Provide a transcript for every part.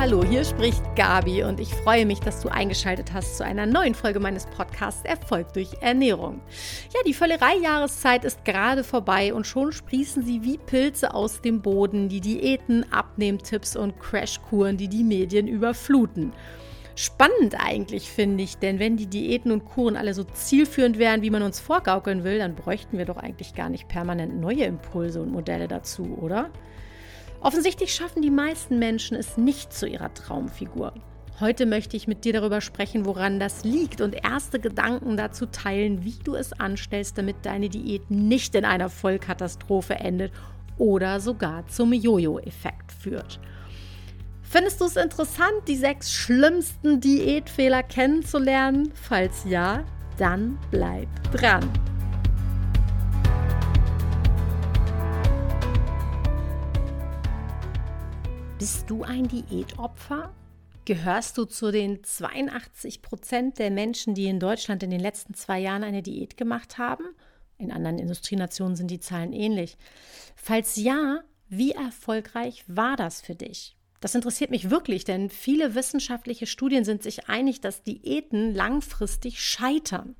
Hallo, hier spricht Gabi und ich freue mich, dass du eingeschaltet hast zu einer neuen Folge meines Podcasts Erfolg durch Ernährung. Ja, die Völlerei-Jahreszeit ist gerade vorbei und schon sprießen sie wie Pilze aus dem Boden, die Diäten, Abnehmtipps und Crashkuren, die die Medien überfluten. Spannend eigentlich, finde ich, denn wenn die Diäten und Kuren alle so zielführend wären, wie man uns vorgaukeln will, dann bräuchten wir doch eigentlich gar nicht permanent neue Impulse und Modelle dazu, oder? Offensichtlich schaffen die meisten Menschen es nicht zu ihrer Traumfigur. Heute möchte ich mit dir darüber sprechen, woran das liegt und erste Gedanken dazu teilen, wie du es anstellst, damit deine Diät nicht in einer Vollkatastrophe endet oder sogar zum Jojo-Effekt führt. Findest du es interessant, die sechs schlimmsten Diätfehler kennenzulernen? Falls ja, dann bleib dran. Bist du ein Diätopfer? Gehörst du zu den 82 Prozent der Menschen, die in Deutschland in den letzten zwei Jahren eine Diät gemacht haben? In anderen Industrienationen sind die Zahlen ähnlich. Falls ja, wie erfolgreich war das für dich? Das interessiert mich wirklich, denn viele wissenschaftliche Studien sind sich einig, dass Diäten langfristig scheitern.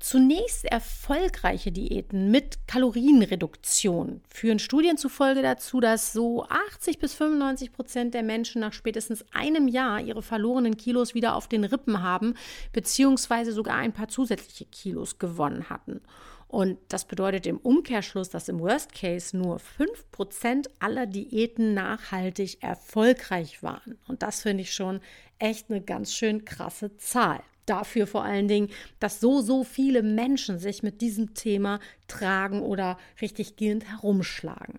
Zunächst erfolgreiche Diäten mit Kalorienreduktion führen Studien zufolge dazu, dass so 80 bis 95 Prozent der Menschen nach spätestens einem Jahr ihre verlorenen Kilos wieder auf den Rippen haben, beziehungsweise sogar ein paar zusätzliche Kilos gewonnen hatten. Und das bedeutet im Umkehrschluss, dass im Worst Case nur 5% aller Diäten nachhaltig erfolgreich waren. Und das finde ich schon echt eine ganz schön krasse Zahl dafür vor allen Dingen, dass so, so viele Menschen sich mit diesem Thema tragen oder richtig gehend herumschlagen.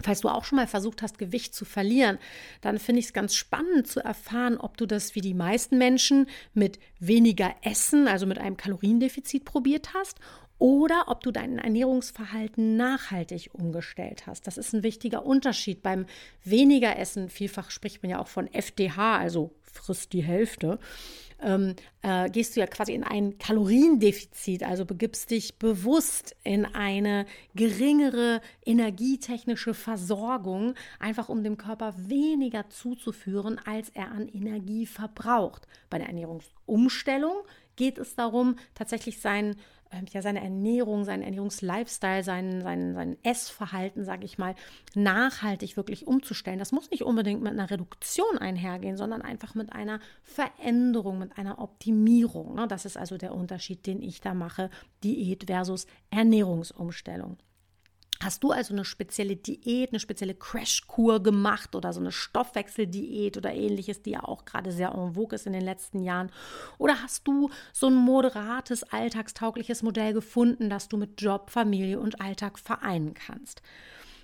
Falls du auch schon mal versucht hast, Gewicht zu verlieren, dann finde ich es ganz spannend zu erfahren, ob du das wie die meisten Menschen mit weniger Essen, also mit einem Kaloriendefizit probiert hast oder ob du dein Ernährungsverhalten nachhaltig umgestellt hast. Das ist ein wichtiger Unterschied. Beim weniger Essen, vielfach spricht man ja auch von FDH, also frisst die Hälfte ähm, äh, gehst du ja quasi in ein Kaloriendefizit, also begibst dich bewusst in eine geringere energietechnische Versorgung, einfach um dem Körper weniger zuzuführen, als er an Energie verbraucht. Bei der Ernährungsumstellung geht es darum, tatsächlich seinen ja, seine Ernährung, seinen Ernährungslifestyle, sein, sein, sein Essverhalten, sage ich mal, nachhaltig wirklich umzustellen. Das muss nicht unbedingt mit einer Reduktion einhergehen, sondern einfach mit einer Veränderung, mit einer Optimierung. Ne? Das ist also der Unterschied, den ich da mache, Diät versus Ernährungsumstellung. Hast du also eine spezielle Diät, eine spezielle Crashkur gemacht oder so eine Stoffwechseldiät oder ähnliches, die ja auch gerade sehr en vogue ist in den letzten Jahren? Oder hast du so ein moderates, alltagstaugliches Modell gefunden, das du mit Job, Familie und Alltag vereinen kannst?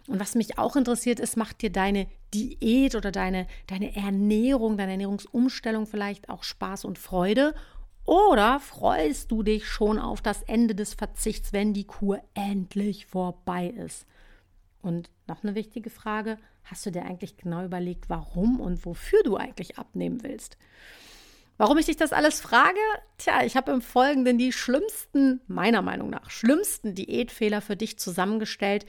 Und was mich auch interessiert ist, macht dir deine Diät oder deine, deine Ernährung, deine Ernährungsumstellung vielleicht auch Spaß und Freude? Oder freust du dich schon auf das Ende des Verzichts, wenn die Kur endlich vorbei ist? Und noch eine wichtige Frage, hast du dir eigentlich genau überlegt, warum und wofür du eigentlich abnehmen willst? Warum ich dich das alles frage? Tja, ich habe im Folgenden die schlimmsten, meiner Meinung nach, schlimmsten Diätfehler für dich zusammengestellt,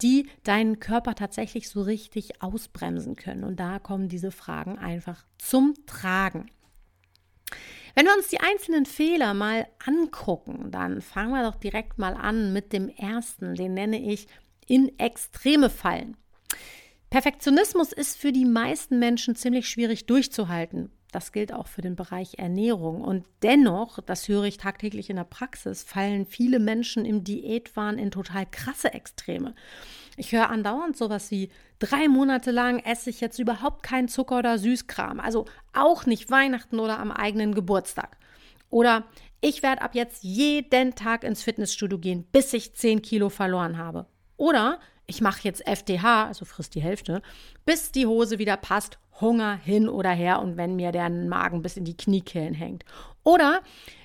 die deinen Körper tatsächlich so richtig ausbremsen können. Und da kommen diese Fragen einfach zum Tragen. Wenn wir uns die einzelnen Fehler mal angucken, dann fangen wir doch direkt mal an mit dem ersten. Den nenne ich in Extreme fallen. Perfektionismus ist für die meisten Menschen ziemlich schwierig durchzuhalten. Das gilt auch für den Bereich Ernährung. Und dennoch, das höre ich tagtäglich in der Praxis, fallen viele Menschen im Diätwahn in total krasse Extreme. Ich höre andauernd sowas wie, drei Monate lang esse ich jetzt überhaupt keinen Zucker oder Süßkram. Also auch nicht Weihnachten oder am eigenen Geburtstag. Oder ich werde ab jetzt jeden Tag ins Fitnessstudio gehen, bis ich 10 Kilo verloren habe. Oder ich mache jetzt FDH, also frisst die Hälfte, bis die Hose wieder passt, Hunger hin oder her und wenn mir der Magen bis in die Kniekehlen hängt. Oder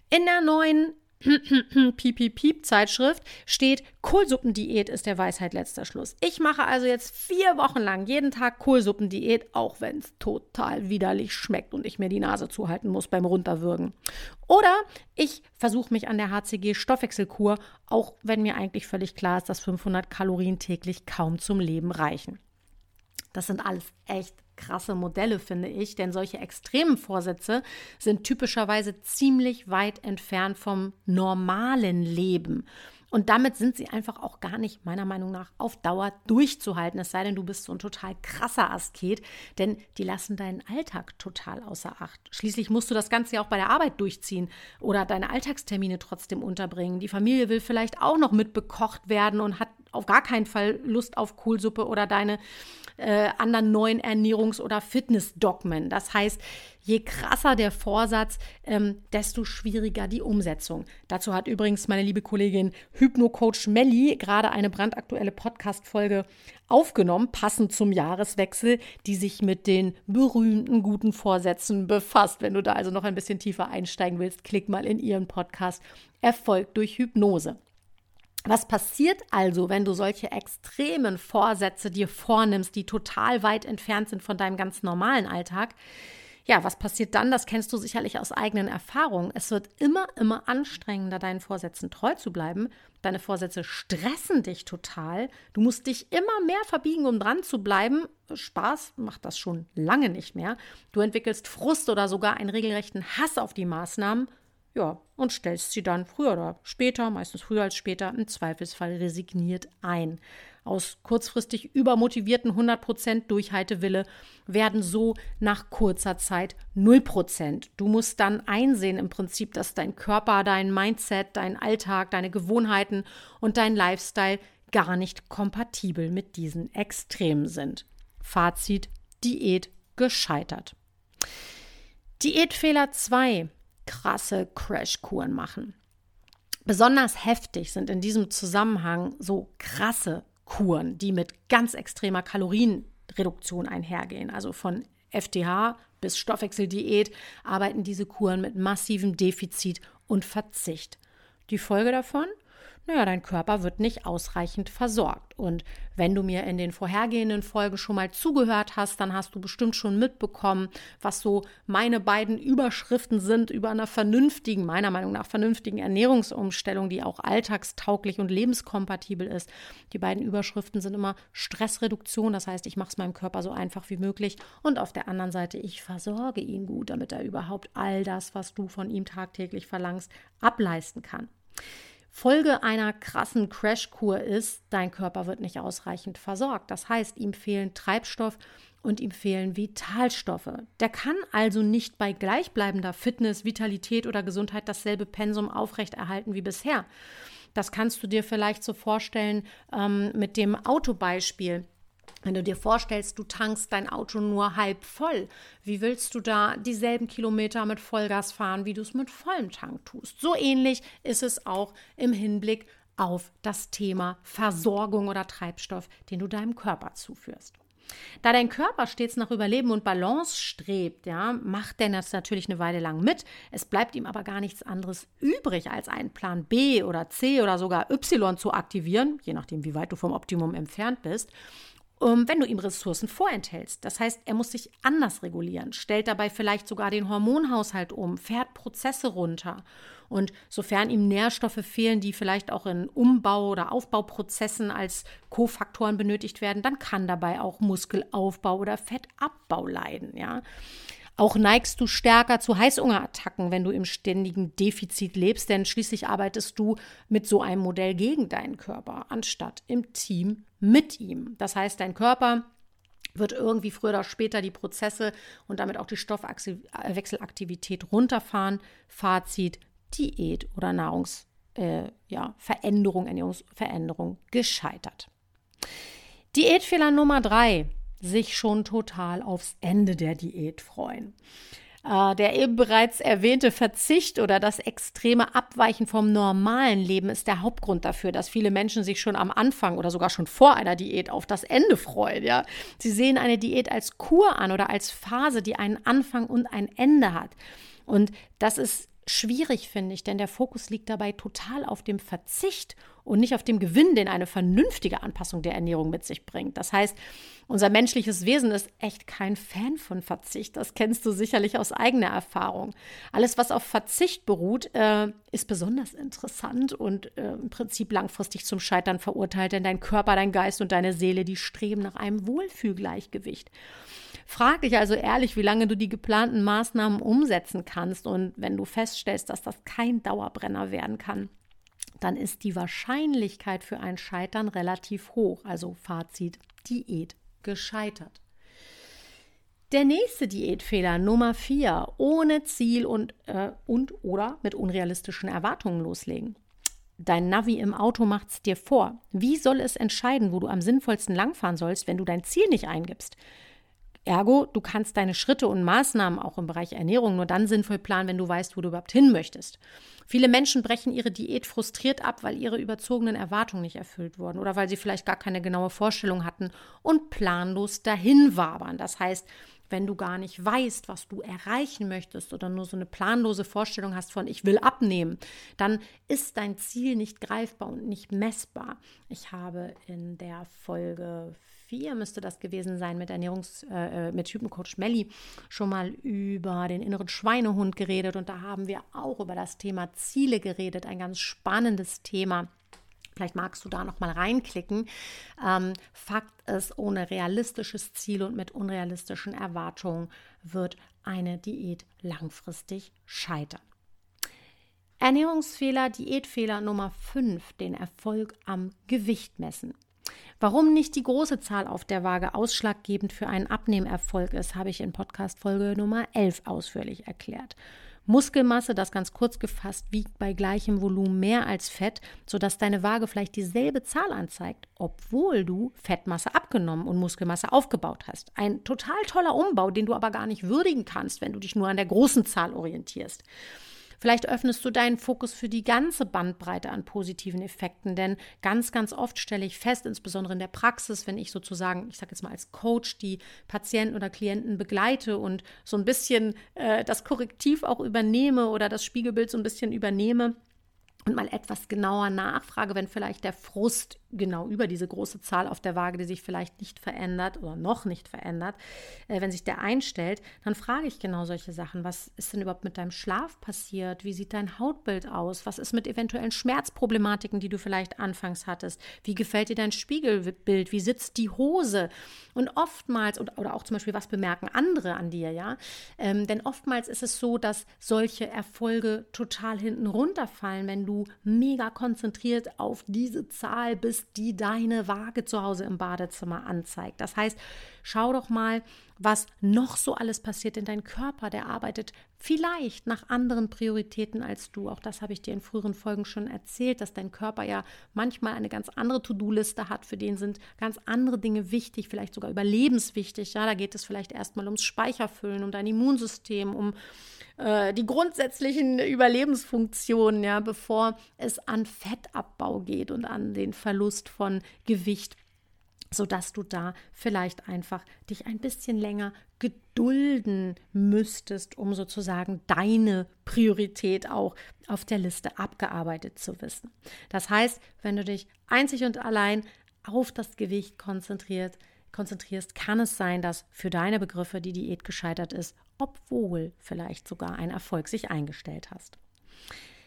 in der neuen Piep-Piep-Piep-Zeitschrift steht, Kohlsuppendiät ist der Weisheit letzter Schluss. Ich mache also jetzt vier Wochen lang jeden Tag Kohlsuppendiät, auch wenn es total widerlich schmeckt und ich mir die Nase zuhalten muss beim Runterwürgen. Oder ich versuche mich an der HCG-Stoffwechselkur, auch wenn mir eigentlich völlig klar ist, dass 500 Kalorien täglich kaum zum Leben reichen. Das sind alles echt krasse Modelle, finde ich, denn solche extremen Vorsätze sind typischerweise ziemlich weit entfernt vom normalen Leben. Und damit sind sie einfach auch gar nicht, meiner Meinung nach, auf Dauer durchzuhalten. Es sei denn, du bist so ein total krasser Asket, denn die lassen deinen Alltag total außer Acht. Schließlich musst du das Ganze ja auch bei der Arbeit durchziehen oder deine Alltagstermine trotzdem unterbringen. Die Familie will vielleicht auch noch mitbekocht werden und hat auf gar keinen Fall Lust auf Kohlsuppe oder deine äh, anderen neuen Ernährungs- oder Fitnessdogmen. Das heißt, je krasser der Vorsatz, ähm, desto schwieriger die Umsetzung. Dazu hat übrigens meine liebe Kollegin Hypno-Coach Melli gerade eine brandaktuelle Podcast-Folge aufgenommen, passend zum Jahreswechsel, die sich mit den berühmten guten Vorsätzen befasst. Wenn du da also noch ein bisschen tiefer einsteigen willst, klick mal in ihren Podcast Erfolg durch Hypnose. Was passiert also, wenn du solche extremen Vorsätze dir vornimmst, die total weit entfernt sind von deinem ganz normalen Alltag? Ja, was passiert dann? Das kennst du sicherlich aus eigenen Erfahrungen. Es wird immer, immer anstrengender, deinen Vorsätzen treu zu bleiben. Deine Vorsätze stressen dich total. Du musst dich immer mehr verbiegen, um dran zu bleiben. Spaß macht das schon lange nicht mehr. Du entwickelst Frust oder sogar einen regelrechten Hass auf die Maßnahmen ja, und stellst sie dann früher oder später, meistens früher als später, im Zweifelsfall resigniert ein. Aus kurzfristig übermotivierten 100% Durchhaltewille werden so nach kurzer Zeit 0%. Du musst dann einsehen im Prinzip, dass dein Körper, dein Mindset, dein Alltag, deine Gewohnheiten und dein Lifestyle gar nicht kompatibel mit diesen Extremen sind. Fazit: Diät gescheitert. Diätfehler 2 krasse Crashkuren machen. Besonders heftig sind in diesem Zusammenhang so krasse Kuren, die mit ganz extremer Kalorienreduktion einhergehen. Also von FTH bis Stoffwechseldiät arbeiten diese Kuren mit massivem Defizit und Verzicht. Die Folge davon? Naja, dein Körper wird nicht ausreichend versorgt. Und wenn du mir in den vorhergehenden Folgen schon mal zugehört hast, dann hast du bestimmt schon mitbekommen, was so meine beiden Überschriften sind über einer vernünftigen, meiner Meinung nach vernünftigen Ernährungsumstellung, die auch alltagstauglich und lebenskompatibel ist. Die beiden Überschriften sind immer Stressreduktion, das heißt, ich mache es meinem Körper so einfach wie möglich und auf der anderen Seite, ich versorge ihn gut, damit er überhaupt all das, was du von ihm tagtäglich verlangst, ableisten kann. Folge einer krassen Crashkur ist, dein Körper wird nicht ausreichend versorgt. Das heißt, ihm fehlen Treibstoff und ihm fehlen Vitalstoffe. Der kann also nicht bei gleichbleibender Fitness, Vitalität oder Gesundheit dasselbe Pensum aufrechterhalten wie bisher. Das kannst du dir vielleicht so vorstellen ähm, mit dem Autobeispiel. Wenn du dir vorstellst, du tankst dein Auto nur halb voll, wie willst du da dieselben Kilometer mit Vollgas fahren, wie du es mit vollem Tank tust? So ähnlich ist es auch im Hinblick auf das Thema Versorgung oder Treibstoff, den du deinem Körper zuführst. Da dein Körper stets nach Überleben und Balance strebt, ja, macht der das natürlich eine Weile lang mit. Es bleibt ihm aber gar nichts anderes übrig, als einen Plan B oder C oder sogar Y zu aktivieren, je nachdem, wie weit du vom Optimum entfernt bist wenn du ihm Ressourcen vorenthältst. Das heißt, er muss sich anders regulieren, stellt dabei vielleicht sogar den Hormonhaushalt um, fährt Prozesse runter. Und sofern ihm Nährstoffe fehlen, die vielleicht auch in Umbau- oder Aufbauprozessen als Kofaktoren benötigt werden, dann kann dabei auch Muskelaufbau oder Fettabbau leiden. Ja. Auch neigst du stärker zu Heißhungerattacken, wenn du im ständigen Defizit lebst, denn schließlich arbeitest du mit so einem Modell gegen deinen Körper, anstatt im Team mit ihm. Das heißt, dein Körper wird irgendwie früher oder später die Prozesse und damit auch die Stoffwechselaktivität runterfahren. Fazit: Diät oder Nahrungsveränderung, äh, ja, Ernährungsveränderung gescheitert. Diätfehler Nummer drei sich schon total aufs Ende der Diät freuen. Äh, der eben bereits erwähnte Verzicht oder das extreme Abweichen vom normalen Leben ist der Hauptgrund dafür, dass viele Menschen sich schon am Anfang oder sogar schon vor einer Diät auf das Ende freuen. Ja? Sie sehen eine Diät als Kur an oder als Phase, die einen Anfang und ein Ende hat. Und das ist schwierig, finde ich, denn der Fokus liegt dabei total auf dem Verzicht und nicht auf dem Gewinn, den eine vernünftige Anpassung der Ernährung mit sich bringt. Das heißt, unser menschliches Wesen ist echt kein Fan von Verzicht. Das kennst du sicherlich aus eigener Erfahrung. Alles, was auf Verzicht beruht, äh, ist besonders interessant und äh, im Prinzip langfristig zum Scheitern verurteilt, denn dein Körper, dein Geist und deine Seele, die streben nach einem Wohlfühlgleichgewicht. Frag dich also ehrlich, wie lange du die geplanten Maßnahmen umsetzen kannst und wenn du feststellst, dass das kein Dauerbrenner werden kann, dann ist die Wahrscheinlichkeit für ein Scheitern relativ hoch. Also Fazit, Diät gescheitert. Der nächste Diätfehler Nummer 4, ohne Ziel und, äh, und oder mit unrealistischen Erwartungen loslegen. Dein Navi im Auto macht es dir vor. Wie soll es entscheiden, wo du am sinnvollsten langfahren sollst, wenn du dein Ziel nicht eingibst? Ergo, du kannst deine Schritte und Maßnahmen auch im Bereich Ernährung nur dann sinnvoll planen, wenn du weißt, wo du überhaupt hin möchtest. Viele Menschen brechen ihre Diät frustriert ab, weil ihre überzogenen Erwartungen nicht erfüllt wurden oder weil sie vielleicht gar keine genaue Vorstellung hatten und planlos dahin wabern. Das heißt, wenn du gar nicht weißt, was du erreichen möchtest oder nur so eine planlose Vorstellung hast von ich will abnehmen, dann ist dein Ziel nicht greifbar und nicht messbar. Ich habe in der Folge 4 müsste das gewesen sein mit Ernährungs äh, äh, mit Typencoach Melli schon mal über den inneren Schweinehund geredet und da haben wir auch über das Thema Ziele geredet, ein ganz spannendes Thema. Vielleicht magst du da noch mal reinklicken. Ähm, Fakt ist, ohne realistisches Ziel und mit unrealistischen Erwartungen wird eine Diät langfristig scheitern. Ernährungsfehler, Diätfehler Nummer 5, den Erfolg am Gewicht messen. Warum nicht die große Zahl auf der Waage ausschlaggebend für einen Abnehmerfolg ist, habe ich in Podcast Folge Nummer 11 ausführlich erklärt. Muskelmasse, das ganz kurz gefasst, wiegt bei gleichem Volumen mehr als Fett, sodass deine Waage vielleicht dieselbe Zahl anzeigt, obwohl du Fettmasse abgenommen und Muskelmasse aufgebaut hast. Ein total toller Umbau, den du aber gar nicht würdigen kannst, wenn du dich nur an der großen Zahl orientierst. Vielleicht öffnest du deinen Fokus für die ganze Bandbreite an positiven Effekten, denn ganz, ganz oft stelle ich fest, insbesondere in der Praxis, wenn ich sozusagen, ich sage jetzt mal als Coach, die Patienten oder Klienten begleite und so ein bisschen äh, das Korrektiv auch übernehme oder das Spiegelbild so ein bisschen übernehme, und mal etwas genauer nachfrage, wenn vielleicht der Frust genau über diese große Zahl auf der Waage, die sich vielleicht nicht verändert oder noch nicht verändert, äh, wenn sich der einstellt, dann frage ich genau solche Sachen. Was ist denn überhaupt mit deinem Schlaf passiert? Wie sieht dein Hautbild aus? Was ist mit eventuellen Schmerzproblematiken, die du vielleicht anfangs hattest? Wie gefällt dir dein Spiegelbild? Wie sitzt die Hose? Und oftmals, oder, oder auch zum Beispiel, was bemerken andere an dir, ja? Ähm, denn oftmals ist es so, dass solche Erfolge total hinten runterfallen, wenn du mega konzentriert auf diese Zahl bist die deine Waage zu Hause im Badezimmer anzeigt. Das heißt, schau doch mal, was noch so alles passiert in deinem Körper. Der arbeitet vielleicht nach anderen Prioritäten als du. Auch das habe ich dir in früheren Folgen schon erzählt, dass dein Körper ja manchmal eine ganz andere To-Do-Liste hat. Für den sind ganz andere Dinge wichtig, vielleicht sogar überlebenswichtig. Ja, da geht es vielleicht erstmal ums Speicherfüllen, um dein Immunsystem, um äh, die grundsätzlichen Überlebensfunktionen, ja, bevor es an Fettabbau geht und an den Verlust von Gewicht sodass du da vielleicht einfach dich ein bisschen länger gedulden müsstest, um sozusagen deine Priorität auch auf der Liste abgearbeitet zu wissen. Das heißt, wenn du dich einzig und allein auf das Gewicht konzentriert, konzentrierst, kann es sein, dass für deine Begriffe die Diät gescheitert ist, obwohl vielleicht sogar ein Erfolg sich eingestellt hast.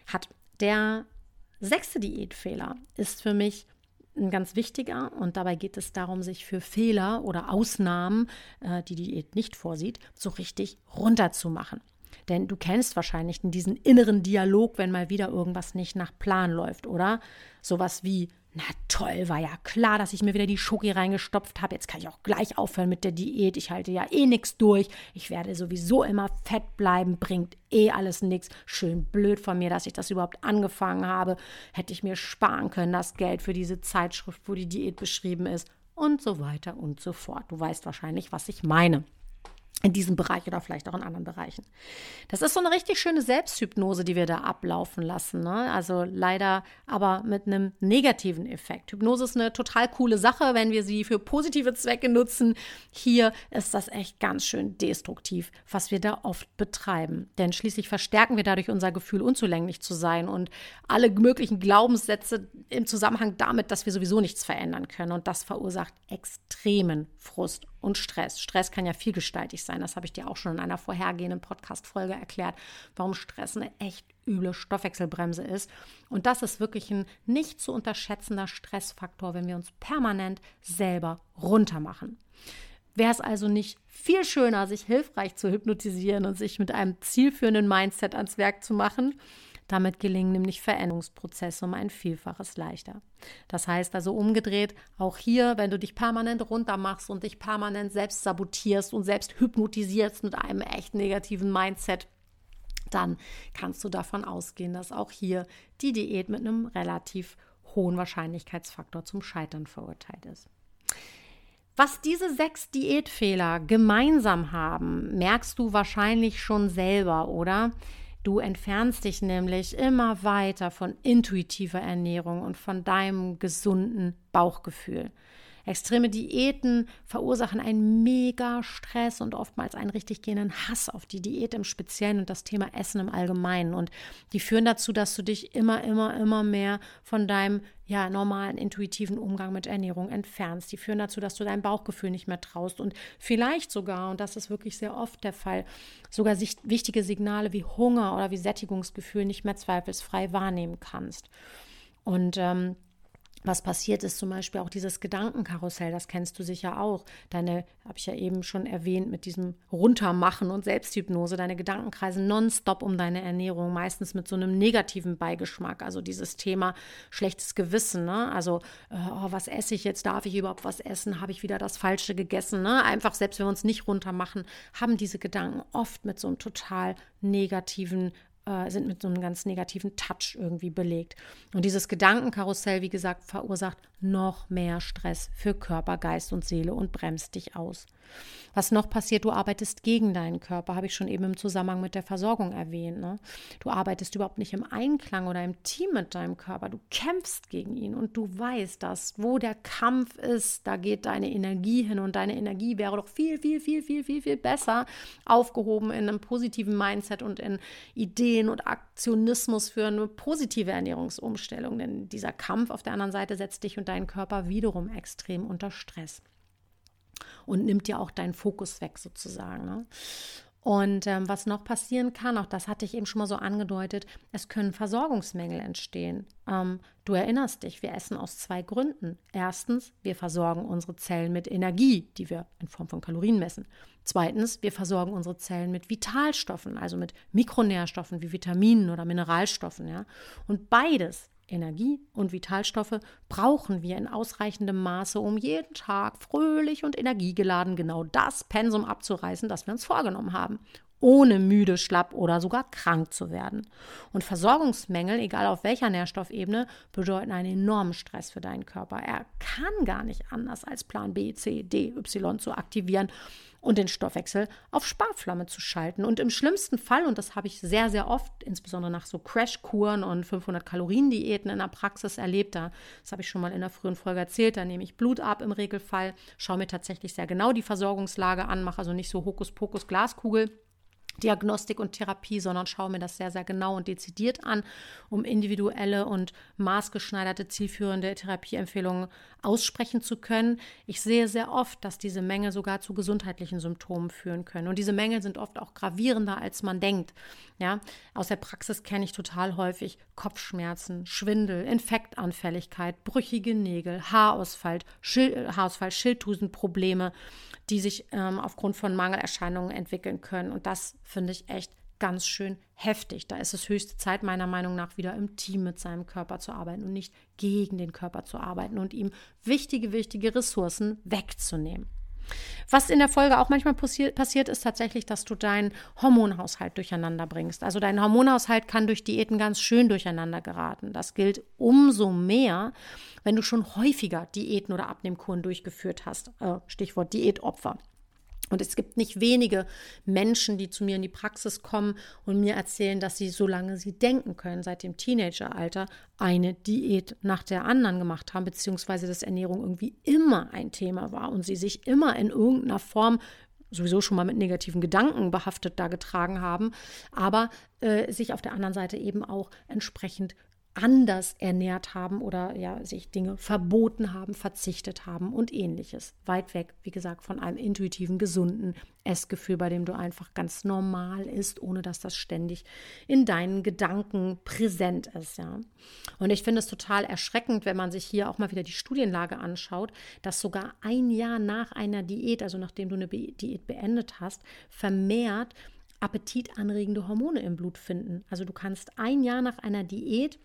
Hat der sechste Diätfehler ist für mich ein ganz wichtiger und dabei geht es darum, sich für Fehler oder Ausnahmen, äh, die die Diät nicht vorsieht, so richtig runterzumachen. Denn du kennst wahrscheinlich diesen inneren Dialog, wenn mal wieder irgendwas nicht nach Plan läuft, oder? Sowas wie, na toll, war ja klar, dass ich mir wieder die Schoki reingestopft habe. Jetzt kann ich auch gleich aufhören mit der Diät. Ich halte ja eh nichts durch. Ich werde sowieso immer fett bleiben, bringt eh alles nichts. Schön blöd von mir, dass ich das überhaupt angefangen habe. Hätte ich mir sparen können, das Geld für diese Zeitschrift, wo die Diät beschrieben ist. Und so weiter und so fort. Du weißt wahrscheinlich, was ich meine. In diesem Bereich oder vielleicht auch in anderen Bereichen. Das ist so eine richtig schöne Selbsthypnose, die wir da ablaufen lassen. Ne? Also leider aber mit einem negativen Effekt. Hypnose ist eine total coole Sache, wenn wir sie für positive Zwecke nutzen. Hier ist das echt ganz schön destruktiv, was wir da oft betreiben. Denn schließlich verstärken wir dadurch unser Gefühl, unzulänglich zu sein und alle möglichen Glaubenssätze im Zusammenhang damit, dass wir sowieso nichts verändern können. Und das verursacht extremen Frust und Stress. Stress kann ja vielgestaltig sein. Das habe ich dir auch schon in einer vorhergehenden Podcast-Folge erklärt, warum Stress eine echt üble Stoffwechselbremse ist. Und das ist wirklich ein nicht zu unterschätzender Stressfaktor, wenn wir uns permanent selber runtermachen. Wäre es also nicht viel schöner, sich hilfreich zu hypnotisieren und sich mit einem zielführenden Mindset ans Werk zu machen? Damit gelingen nämlich Veränderungsprozesse um ein Vielfaches leichter. Das heißt also umgedreht, auch hier, wenn du dich permanent runtermachst und dich permanent selbst sabotierst und selbst hypnotisierst mit einem echt negativen Mindset, dann kannst du davon ausgehen, dass auch hier die Diät mit einem relativ hohen Wahrscheinlichkeitsfaktor zum Scheitern verurteilt ist. Was diese sechs Diätfehler gemeinsam haben, merkst du wahrscheinlich schon selber, oder? Du entfernst dich nämlich immer weiter von intuitiver Ernährung und von deinem gesunden Bauchgefühl. Extreme Diäten verursachen einen mega Stress und oftmals einen richtig gehenden Hass auf die Diät im Speziellen und das Thema Essen im Allgemeinen. Und die führen dazu, dass du dich immer, immer, immer mehr von deinem ja, normalen intuitiven Umgang mit Ernährung entfernst. Die führen dazu, dass du dein Bauchgefühl nicht mehr traust und vielleicht sogar, und das ist wirklich sehr oft der Fall, sogar wichtige Signale wie Hunger oder wie Sättigungsgefühl nicht mehr zweifelsfrei wahrnehmen kannst. Und ähm, was passiert ist zum Beispiel auch dieses Gedankenkarussell, das kennst du sicher auch. Deine, habe ich ja eben schon erwähnt, mit diesem Runtermachen und Selbsthypnose, deine Gedanken kreisen nonstop um deine Ernährung, meistens mit so einem negativen Beigeschmack. Also dieses Thema schlechtes Gewissen, ne? Also, äh, oh, was esse ich jetzt? Darf ich überhaupt was essen? Habe ich wieder das Falsche gegessen? Ne? Einfach, selbst wenn wir uns nicht runtermachen, haben diese Gedanken oft mit so einem total negativen äh, sind mit so einem ganz negativen Touch irgendwie belegt. Und dieses Gedankenkarussell, wie gesagt, verursacht noch mehr Stress für Körper, Geist und Seele und bremst dich aus. Was noch passiert, du arbeitest gegen deinen Körper, habe ich schon eben im Zusammenhang mit der Versorgung erwähnt. Ne? Du arbeitest überhaupt nicht im Einklang oder im Team mit deinem Körper, du kämpfst gegen ihn und du weißt, dass wo der Kampf ist, da geht deine Energie hin und deine Energie wäre doch viel, viel, viel, viel, viel, viel besser aufgehoben in einem positiven Mindset und in Ideen und Aktionismus für eine positive Ernährungsumstellung. Denn dieser Kampf auf der anderen Seite setzt dich und deinen Körper wiederum extrem unter Stress und nimmt dir auch deinen Fokus weg sozusagen. Ne? Und ähm, was noch passieren kann, auch das hatte ich eben schon mal so angedeutet, es können Versorgungsmängel entstehen. Ähm, du erinnerst dich, wir essen aus zwei Gründen. Erstens, wir versorgen unsere Zellen mit Energie, die wir in Form von Kalorien messen. Zweitens, wir versorgen unsere Zellen mit Vitalstoffen, also mit Mikronährstoffen wie Vitaminen oder Mineralstoffen. Ja? Und beides Energie und Vitalstoffe brauchen wir in ausreichendem Maße, um jeden Tag fröhlich und energiegeladen genau das Pensum abzureißen, das wir uns vorgenommen haben, ohne müde, schlapp oder sogar krank zu werden. Und Versorgungsmängel, egal auf welcher Nährstoffebene, bedeuten einen enormen Stress für deinen Körper. Er kann gar nicht anders als Plan B, C, D, Y zu aktivieren und den Stoffwechsel auf Sparflamme zu schalten. Und im schlimmsten Fall, und das habe ich sehr, sehr oft, insbesondere nach so Crashkuren und 500 Kalorien-Diäten in der Praxis erlebt, da, das habe ich schon mal in der frühen Folge erzählt, da nehme ich Blut ab im Regelfall, schaue mir tatsächlich sehr genau die Versorgungslage an, mache also nicht so Hokuspokus Glaskugel Diagnostik und Therapie, sondern schaue mir das sehr, sehr genau und dezidiert an, um individuelle und maßgeschneiderte, zielführende Therapieempfehlungen aussprechen zu können. Ich sehe sehr oft, dass diese Mängel sogar zu gesundheitlichen Symptomen führen können. Und diese Mängel sind oft auch gravierender, als man denkt. Ja, aus der Praxis kenne ich total häufig Kopfschmerzen, Schwindel, Infektanfälligkeit, brüchige Nägel, Haarausfall, Schil Haarausfall Schilddrüsenprobleme, die sich ähm, aufgrund von Mangelerscheinungen entwickeln können. Und das finde ich echt ganz schön heftig. Da ist es höchste Zeit, meiner Meinung nach, wieder im Team mit seinem Körper zu arbeiten und nicht gegen den Körper zu arbeiten und ihm wichtige, wichtige Ressourcen wegzunehmen. Was in der Folge auch manchmal passiert, ist tatsächlich, dass du deinen Hormonhaushalt durcheinander bringst. Also dein Hormonhaushalt kann durch Diäten ganz schön durcheinander geraten. Das gilt umso mehr, wenn du schon häufiger Diäten oder Abnehmkuren durchgeführt hast. Äh, Stichwort Diätopfer. Und es gibt nicht wenige Menschen, die zu mir in die Praxis kommen und mir erzählen, dass sie, solange sie denken können, seit dem Teenageralter eine Diät nach der anderen gemacht haben, beziehungsweise dass Ernährung irgendwie immer ein Thema war und sie sich immer in irgendeiner Form sowieso schon mal mit negativen Gedanken behaftet da getragen haben, aber äh, sich auf der anderen Seite eben auch entsprechend anders ernährt haben oder ja, sich Dinge verboten haben, verzichtet haben und ähnliches. Weit weg, wie gesagt, von einem intuitiven, gesunden Essgefühl, bei dem du einfach ganz normal isst, ohne dass das ständig in deinen Gedanken präsent ist, ja. Und ich finde es total erschreckend, wenn man sich hier auch mal wieder die Studienlage anschaut, dass sogar ein Jahr nach einer Diät, also nachdem du eine Diät beendet hast, vermehrt appetitanregende Hormone im Blut finden. Also du kannst ein Jahr nach einer Diät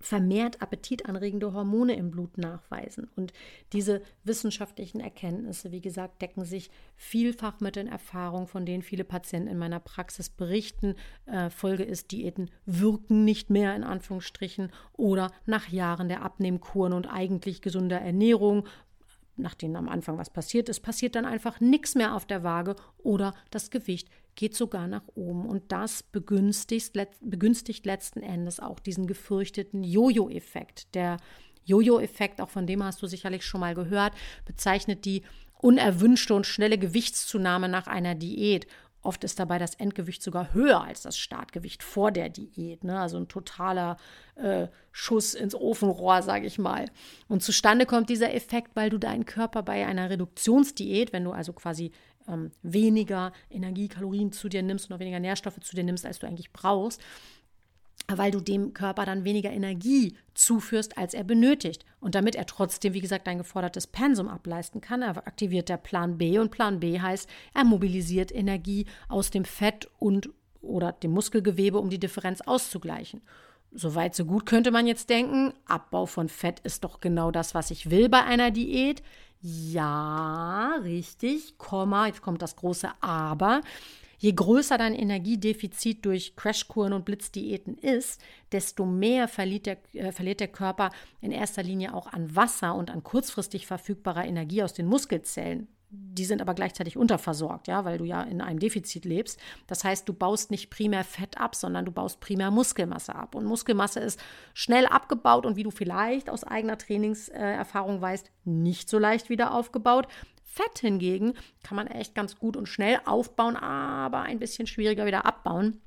vermehrt appetitanregende Hormone im Blut nachweisen. Und diese wissenschaftlichen Erkenntnisse, wie gesagt, decken sich vielfach mit den Erfahrungen, von denen viele Patienten in meiner Praxis berichten. Äh, Folge ist, Diäten wirken nicht mehr in Anführungsstrichen oder nach Jahren der Abnehmkuren und eigentlich gesunder Ernährung nach denen am Anfang was passiert ist, passiert dann einfach nichts mehr auf der Waage oder das Gewicht geht sogar nach oben. Und das begünstigt, begünstigt letzten Endes auch diesen gefürchteten Jojo-Effekt. Der Jojo-Effekt, auch von dem hast du sicherlich schon mal gehört, bezeichnet die unerwünschte und schnelle Gewichtszunahme nach einer Diät. Oft ist dabei das Endgewicht sogar höher als das Startgewicht vor der Diät. Ne? Also ein totaler äh, Schuss ins Ofenrohr, sage ich mal. Und zustande kommt dieser Effekt, weil du deinen Körper bei einer Reduktionsdiät, wenn du also quasi ähm, weniger Energiekalorien zu dir nimmst und auch weniger Nährstoffe zu dir nimmst, als du eigentlich brauchst, weil du dem Körper dann weniger Energie zuführst, als er benötigt. Und damit er trotzdem, wie gesagt, dein gefordertes Pensum ableisten kann, aktiviert der Plan B. Und Plan B heißt, er mobilisiert Energie aus dem Fett und oder dem Muskelgewebe, um die Differenz auszugleichen. Soweit, so gut könnte man jetzt denken, Abbau von Fett ist doch genau das, was ich will bei einer Diät. Ja, richtig, Komma, jetzt kommt das große Aber. Je größer dein Energiedefizit durch Crashkuren und Blitzdiäten ist, desto mehr verliert der, äh, verliert der Körper in erster Linie auch an Wasser und an kurzfristig verfügbarer Energie aus den Muskelzellen die sind aber gleichzeitig unterversorgt, ja, weil du ja in einem Defizit lebst. Das heißt, du baust nicht primär Fett ab, sondern du baust primär Muskelmasse ab. Und Muskelmasse ist schnell abgebaut und wie du vielleicht aus eigener Trainingserfahrung weißt, nicht so leicht wieder aufgebaut. Fett hingegen kann man echt ganz gut und schnell aufbauen, aber ein bisschen schwieriger wieder abbauen.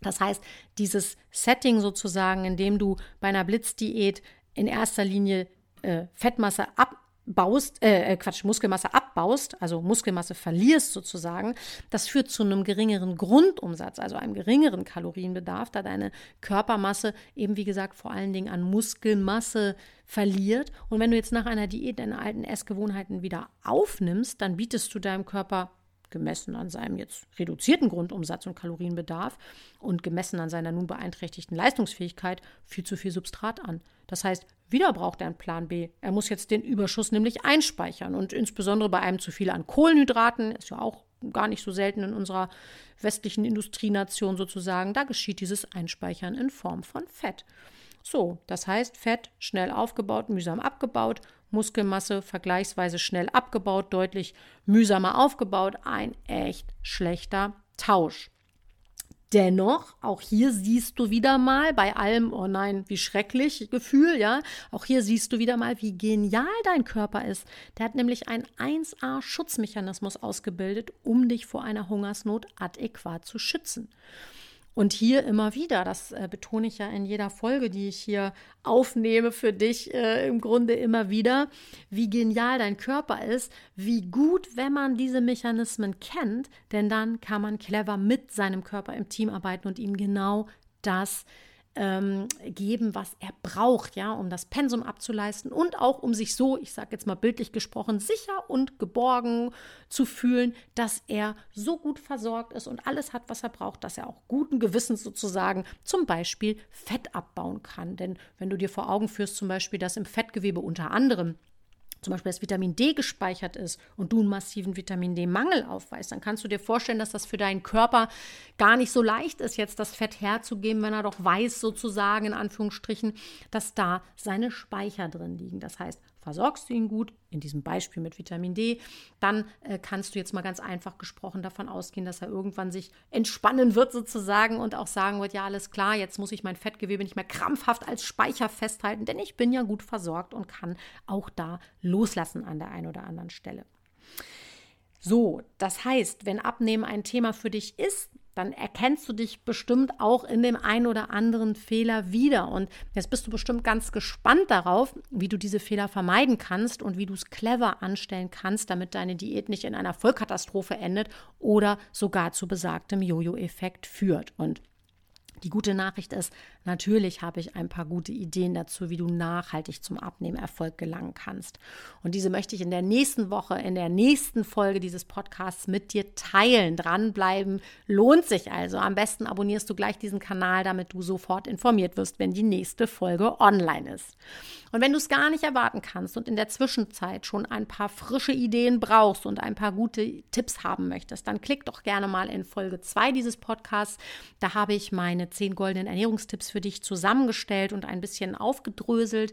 Das heißt, dieses Setting sozusagen, in dem du bei einer Blitzdiät in erster Linie äh, Fettmasse ab baust, äh, äh, Quatsch, Muskelmasse abbaust, also Muskelmasse verlierst sozusagen, das führt zu einem geringeren Grundumsatz, also einem geringeren Kalorienbedarf, da deine Körpermasse eben, wie gesagt, vor allen Dingen an Muskelmasse verliert. Und wenn du jetzt nach einer Diät deine alten Essgewohnheiten wieder aufnimmst, dann bietest du deinem Körper gemessen an seinem jetzt reduzierten Grundumsatz und Kalorienbedarf und gemessen an seiner nun beeinträchtigten Leistungsfähigkeit viel zu viel Substrat an. Das heißt, wieder braucht er einen Plan B. Er muss jetzt den Überschuss nämlich einspeichern und insbesondere bei einem zu viel an Kohlenhydraten, ist ja auch gar nicht so selten in unserer westlichen Industrienation sozusagen, da geschieht dieses Einspeichern in Form von Fett. So, das heißt, Fett schnell aufgebaut, mühsam abgebaut Muskelmasse vergleichsweise schnell abgebaut, deutlich mühsamer aufgebaut. Ein echt schlechter Tausch. Dennoch, auch hier siehst du wieder mal bei allem, oh nein, wie schrecklich Gefühl, ja. Auch hier siehst du wieder mal, wie genial dein Körper ist. Der hat nämlich einen 1A-Schutzmechanismus ausgebildet, um dich vor einer Hungersnot adäquat zu schützen. Und hier immer wieder, das äh, betone ich ja in jeder Folge, die ich hier aufnehme für dich, äh, im Grunde immer wieder, wie genial dein Körper ist, wie gut, wenn man diese Mechanismen kennt, denn dann kann man clever mit seinem Körper im Team arbeiten und ihm genau das ähm, geben, was er braucht, ja, um das Pensum abzuleisten und auch um sich so, ich sage jetzt mal bildlich gesprochen, sicher und geborgen zu fühlen, dass er so gut versorgt ist und alles hat, was er braucht, dass er auch guten Gewissens sozusagen zum Beispiel Fett abbauen kann. Denn wenn du dir vor Augen führst, zum Beispiel, dass im Fettgewebe unter anderem zum Beispiel das Vitamin D gespeichert ist und du einen massiven Vitamin D-Mangel aufweist, dann kannst du dir vorstellen, dass das für deinen Körper gar nicht so leicht ist, jetzt das Fett herzugeben, wenn er doch weiß, sozusagen in Anführungsstrichen, dass da seine Speicher drin liegen. Das heißt, versorgst du ihn gut, in diesem Beispiel mit Vitamin D, dann äh, kannst du jetzt mal ganz einfach gesprochen davon ausgehen, dass er irgendwann sich entspannen wird sozusagen und auch sagen wird, ja alles klar, jetzt muss ich mein Fettgewebe nicht mehr krampfhaft als Speicher festhalten, denn ich bin ja gut versorgt und kann auch da loslassen an der einen oder anderen Stelle. So, das heißt, wenn Abnehmen ein Thema für dich ist, dann erkennst du dich bestimmt auch in dem einen oder anderen Fehler wieder. Und jetzt bist du bestimmt ganz gespannt darauf, wie du diese Fehler vermeiden kannst und wie du es clever anstellen kannst, damit deine Diät nicht in einer Vollkatastrophe endet oder sogar zu besagtem Jojo-Effekt führt. Und die gute Nachricht ist, natürlich habe ich ein paar gute Ideen dazu, wie du nachhaltig zum Abnehmerfolg gelangen kannst. Und diese möchte ich in der nächsten Woche, in der nächsten Folge dieses Podcasts mit dir teilen. Dranbleiben lohnt sich also. Am besten abonnierst du gleich diesen Kanal, damit du sofort informiert wirst, wenn die nächste Folge online ist. Und wenn du es gar nicht erwarten kannst und in der Zwischenzeit schon ein paar frische Ideen brauchst und ein paar gute Tipps haben möchtest, dann klick doch gerne mal in Folge 2 dieses Podcasts. Da habe ich meine zehn goldenen Ernährungstipps für dich zusammengestellt und ein bisschen aufgedröselt.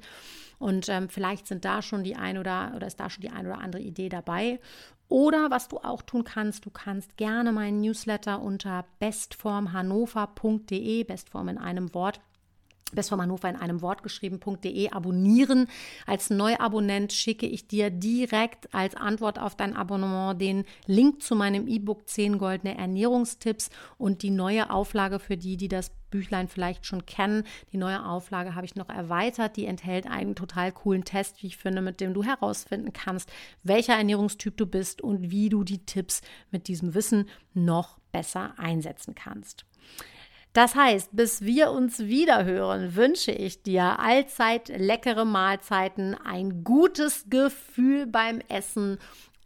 Und ähm, vielleicht sind da schon die ein oder oder ist da schon die ein oder andere Idee dabei. Oder was du auch tun kannst, du kannst gerne meinen Newsletter unter bestformhannover.de, Bestform in einem Wort, Best vom Hannover in einem Wort geschrieben.de abonnieren. Als Neuabonnent schicke ich dir direkt als Antwort auf dein Abonnement den Link zu meinem E-Book 10 goldene Ernährungstipps und die neue Auflage für die, die das Büchlein vielleicht schon kennen. Die neue Auflage habe ich noch erweitert. Die enthält einen total coolen Test, wie ich finde, mit dem du herausfinden kannst, welcher Ernährungstyp du bist und wie du die Tipps mit diesem Wissen noch besser einsetzen kannst. Das heißt, bis wir uns wieder hören, wünsche ich dir allzeit leckere Mahlzeiten, ein gutes Gefühl beim Essen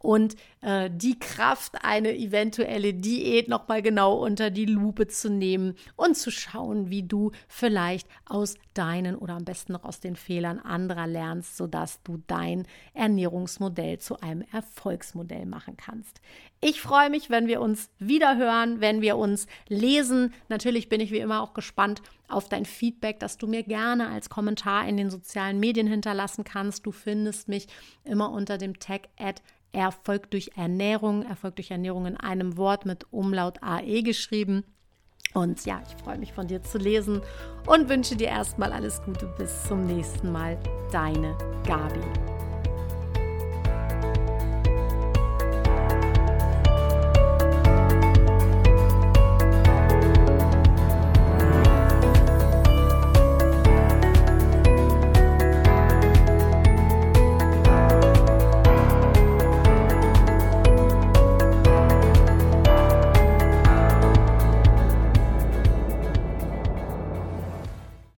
und äh, die Kraft, eine eventuelle Diät nochmal genau unter die Lupe zu nehmen und zu schauen, wie du vielleicht aus deinen oder am besten noch aus den Fehlern anderer lernst, sodass du dein Ernährungsmodell zu einem Erfolgsmodell machen kannst. Ich freue mich, wenn wir uns wieder hören, wenn wir uns lesen. Natürlich bin ich wie immer auch gespannt auf dein Feedback, das du mir gerne als Kommentar in den sozialen Medien hinterlassen kannst. Du findest mich immer unter dem Tag at Erfolg durch Ernährung, Erfolg durch Ernährung in einem Wort mit Umlaut AE geschrieben. Und ja, ich freue mich von dir zu lesen und wünsche dir erstmal alles Gute. Bis zum nächsten Mal. Deine Gabi.